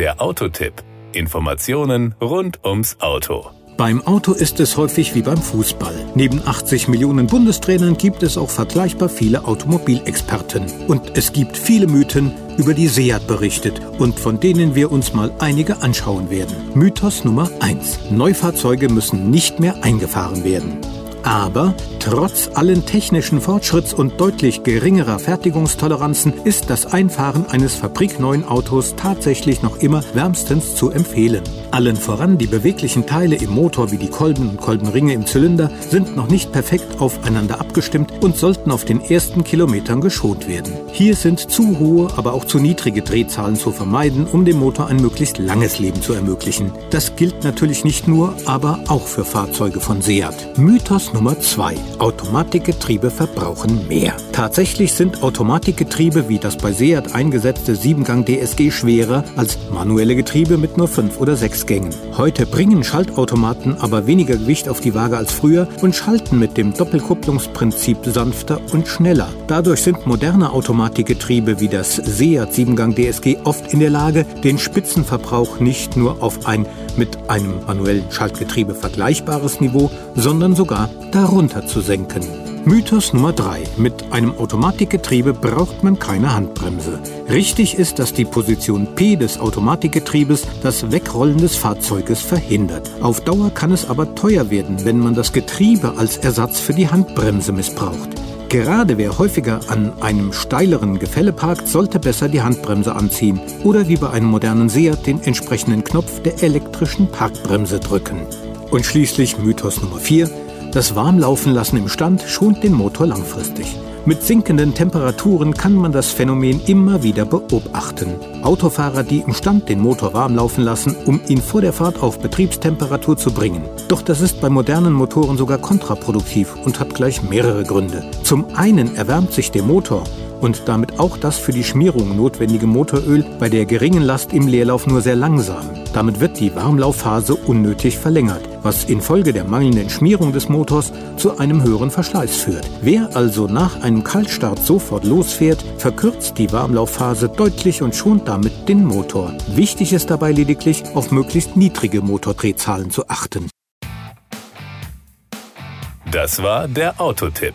Der Autotipp. Informationen rund ums Auto. Beim Auto ist es häufig wie beim Fußball. Neben 80 Millionen Bundestrainern gibt es auch vergleichbar viele Automobilexperten. Und es gibt viele Mythen, über die Seat berichtet und von denen wir uns mal einige anschauen werden. Mythos Nummer 1. Neufahrzeuge müssen nicht mehr eingefahren werden. Aber trotz allen technischen Fortschritts und deutlich geringerer Fertigungstoleranzen ist das Einfahren eines fabrikneuen Autos tatsächlich noch immer wärmstens zu empfehlen. Allen voran die beweglichen Teile im Motor wie die Kolben und Kolbenringe im Zylinder sind noch nicht perfekt aufeinander abgestimmt und sollten auf den ersten Kilometern geschont werden. Hier sind zu hohe, aber auch zu niedrige Drehzahlen zu vermeiden, um dem Motor ein möglichst langes Leben zu ermöglichen. Das gilt natürlich nicht nur, aber auch für Fahrzeuge von Seat. Mythos Nummer 2. Automatikgetriebe verbrauchen mehr. Tatsächlich sind Automatikgetriebe wie das bei Seat eingesetzte 7-Gang DSG schwerer als manuelle Getriebe mit nur 5 oder 6 Gängen. Heute bringen Schaltautomaten aber weniger Gewicht auf die Waage als früher und schalten mit dem Doppelkupplungsprinzip sanfter und schneller. Dadurch sind moderne Automatikgetriebe wie das Seat 7-Gang DSG oft in der Lage, den Spitzenverbrauch nicht nur auf ein mit einem manuellen Schaltgetriebe vergleichbares Niveau, sondern sogar darunter zu senken. Mythos Nummer 3. Mit einem Automatikgetriebe braucht man keine Handbremse. Richtig ist, dass die Position P des Automatikgetriebes das Wegrollen des Fahrzeuges verhindert. Auf Dauer kann es aber teuer werden, wenn man das Getriebe als Ersatz für die Handbremse missbraucht. Gerade wer häufiger an einem steileren Gefälle parkt, sollte besser die Handbremse anziehen oder wie bei einem modernen Seat den entsprechenden Knopf der elektrischen Parkbremse drücken. Und schließlich Mythos Nummer 4. Das Warmlaufen lassen im Stand schont den Motor langfristig. Mit sinkenden Temperaturen kann man das Phänomen immer wieder beobachten. Autofahrer, die im Stand den Motor warm laufen lassen, um ihn vor der Fahrt auf Betriebstemperatur zu bringen. Doch das ist bei modernen Motoren sogar kontraproduktiv und hat gleich mehrere Gründe. Zum einen erwärmt sich der Motor und damit auch das für die Schmierung notwendige Motoröl bei der geringen Last im Leerlauf nur sehr langsam. Damit wird die Warmlaufphase unnötig verlängert, was infolge der mangelnden Schmierung des Motors zu einem höheren Verschleiß führt. Wer also nach einem Kaltstart sofort losfährt, verkürzt die Warmlaufphase deutlich und schont damit den Motor. Wichtig ist dabei lediglich, auf möglichst niedrige Motordrehzahlen zu achten. Das war der Autotipp.